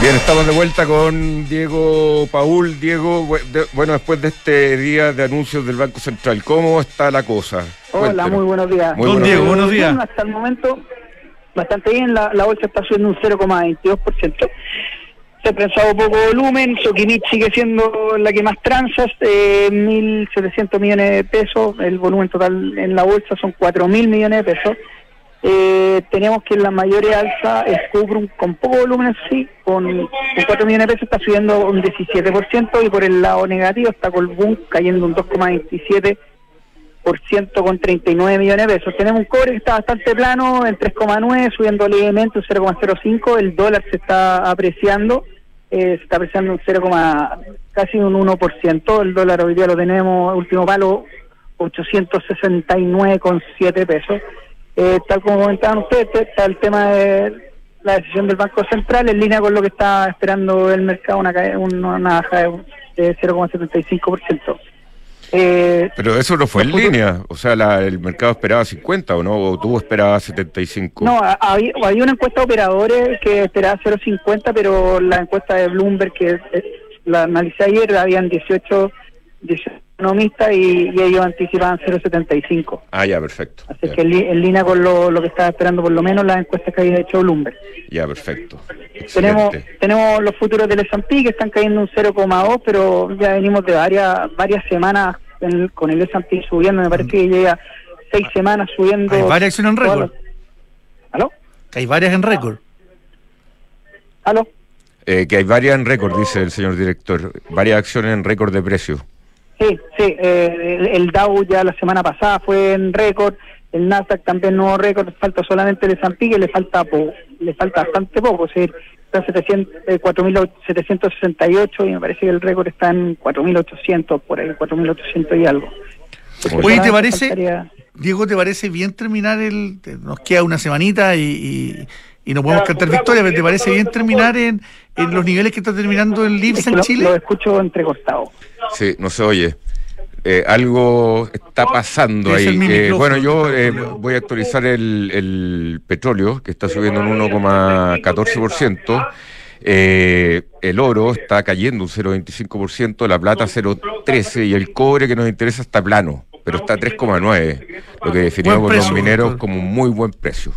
S1: Bien, estamos de vuelta con Diego Paul. Diego, bueno, después de este día de anuncios del Banco Central, ¿cómo está la cosa?
S12: Hola, muy buenos días.
S2: Muy Don Diego, buenos días.
S12: Hasta el momento, bastante bien, la, bolsa está subiendo un 0,22%. Se ha prensado poco volumen, Soquimich sigue siendo la que más transas, eh, 1.700 millones de pesos, el volumen total en la bolsa son 4.000 millones de pesos. Eh, tenemos que la mayor alza es Cuprum con poco volumen, sí, con, 4 millones de pesos está subiendo un 17% y por el lado negativo está Colbún cayendo un 2,27% con 39 millones de pesos. Tenemos un cobre que está bastante plano en 3,9, subiendo levemente un 0,05, el dólar se está apreciando, eh, se está apreciando un 0, casi un 1%, el dólar hoy día lo tenemos, último palo, 869,7 pesos. Eh, tal como comentaban ustedes, está el tema de la decisión del Banco Central en línea con lo que está esperando el mercado, una, una, baja de 0,75%.
S1: Eh, Pero eso no fue en línea, o sea, el mercado esperaba 50 o no, o tú esperabas 75.
S12: No, había, una encuesta de operadores que esperaba 0,50, pero la encuesta de Bloomberg que la analicé ayer, habían 18, 18 economistas y, y ellos anticipaban 0,75.
S1: Ah, ya, perfecto.
S12: Así que en, línea con lo, lo que estaba esperando por lo menos las encuestas que había hecho Bloomberg.
S1: Ya, perfecto.
S12: Tenemos,
S1: Excelente.
S12: tenemos los futuros del S&P que están cayendo un 0,2, pero ya venimos de varias varias semanas en- con el S&P subiendo. Me parece que lleva seis semanas subiendo.
S2: Hay varias acciones en récord.
S12: ¿Aló?
S2: Hay varias en récord.
S12: ¿Aló?
S1: Eh, que hay varias en récord, dice el señor director. Varias acciones en récord de precio.
S12: Sí, sí. eh, el, el Dow ya la semana pasada fue en récord. El Nasdaq también nuevo récord. Falta solamente el S&P que le falta po- le falta bastante poco. Es decir, está en 700, eh, 4.768 y me parece que el récord está en 4.800 por ahí, 4.800 y algo.
S2: Oye, ¿te parece,
S12: Faltaría-
S2: Diego, te parece bien terminar el... Nos queda una semanita y, y, y no podemos cantar victoria, pero ¿te parece bien terminar en, en los niveles que está terminando el
S12: es
S2: LIPS
S12: que
S2: en
S12: lo,
S2: Chile?
S12: lo escucho entrecortado.
S1: Sí, no se oye. Eh, algo está pasando
S2: Es
S1: ahí. bueno, yo eh, voy a actualizar el, el petróleo, que está subiendo en 1,14%. Eh, el oro está cayendo un 0,25%, la plata 0,13% y el cobre que nos interesa está plano, pero está a 3,9%, lo que definimos con los mineros como un muy buen precio.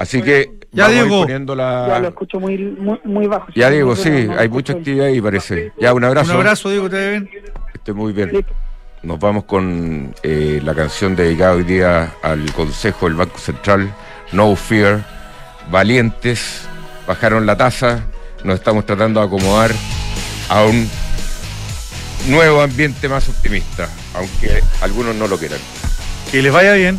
S1: Así que
S2: Ya,
S1: vamos a ir
S2: Diego.
S1: poniendo
S12: Ya lo escucho muy muy, muy bajo.
S1: Ya digo, sí,
S12: No,
S1: hay mucha actividad ahí parece. Ya, un abrazo.
S2: Un abrazo, Diego, te ve bien.
S1: Que esté muy bien. Nos vamos con eh, la canción dedicada hoy día al Consejo del Banco Central, No Fear, valientes, bajaron la tasa, nos estamos tratando de acomodar a un nuevo ambiente más optimista, aunque algunos no lo quieran.
S2: Que les vaya bien.